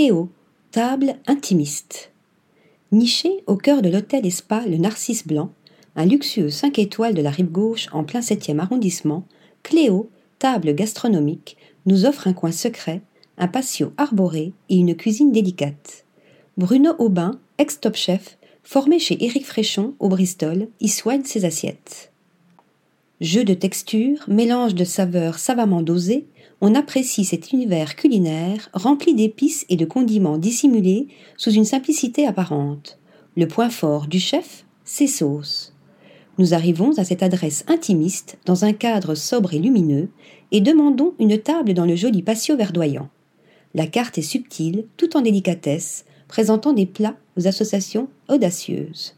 Cléo, table intimiste. Nichée au cœur de l'hôtel et Le Narcisse Blanc, un luxueux 5 étoiles de la rive gauche en plein 7e arrondissement, Cléo, table gastronomique, nous offre un coin secret, un patio arboré et une cuisine délicate. Bruno Aubin, ex-top chef, formé chez Éric Fréchon au Bristol, y soigne ses assiettes. Jeu de texture, mélange de saveurs savamment dosées, on apprécie cet univers culinaire rempli d'épices et de condiments dissimulés sous une simplicité apparente. Le point fort du chef, ses sauces. Nous arrivons à cette adresse intimiste dans un cadre sobre et lumineux et demandons une table dans le joli patio verdoyant. La carte est subtile, tout en délicatesse, présentant des plats aux associations audacieuses.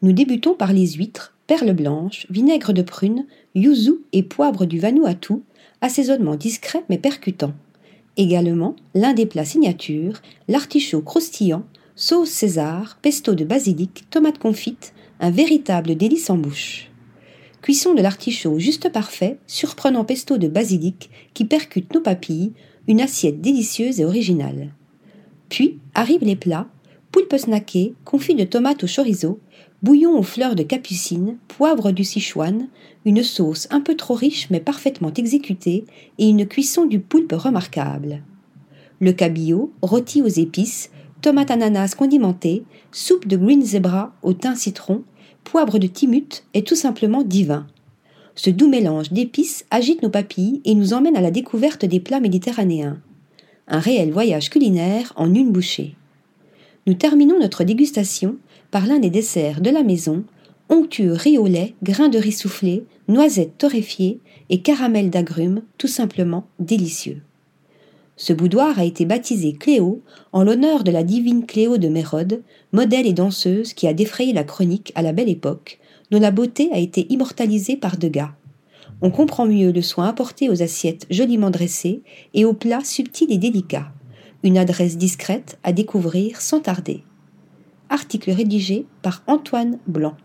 Nous débutons par les huîtres, perles blanches, vinaigre de prune, yuzu et poivre du Vanuatu, assaisonnement discret mais percutant. Également, l'un des plats signatures, l'artichaut croustillant, sauce César, pesto de basilic, tomate confite, un véritable délice en bouche. Cuisson de l'artichaut juste parfait, surprenant pesto de basilic qui percute nos papilles, une assiette délicieuse et originale. Puis arrivent les plats, poulpe snacké, confit de tomates au chorizo, bouillon aux fleurs de capucine, poivre du Sichuan, une sauce un peu trop riche mais parfaitement exécutée et une cuisson du poulpe remarquable. Le cabillaud, rôti aux épices, tomate ananas condimentée, soupe de green zebra au thym citron, poivre de timut est tout simplement divin. Ce doux mélange d'épices agite nos papilles et nous emmène à la découverte des plats méditerranéens. Un réel voyage culinaire en une bouchée. Nous terminons notre dégustation par l'un des desserts de la maison, onctueux riz au lait, grains de riz soufflé, noisettes torréfiées et caramel d'agrumes, tout simplement délicieux. Ce boudoir a été baptisé Cléo en l'honneur de la divine Cléo de Mérode, modèle et danseuse qui a défrayé la chronique à la belle époque, dont la beauté a été immortalisée par Degas. On comprend mieux le soin apporté aux assiettes joliment dressées et aux plats subtils et délicats une adresse discrète à découvrir sans tarder. Article rédigé par Antoine Blanc.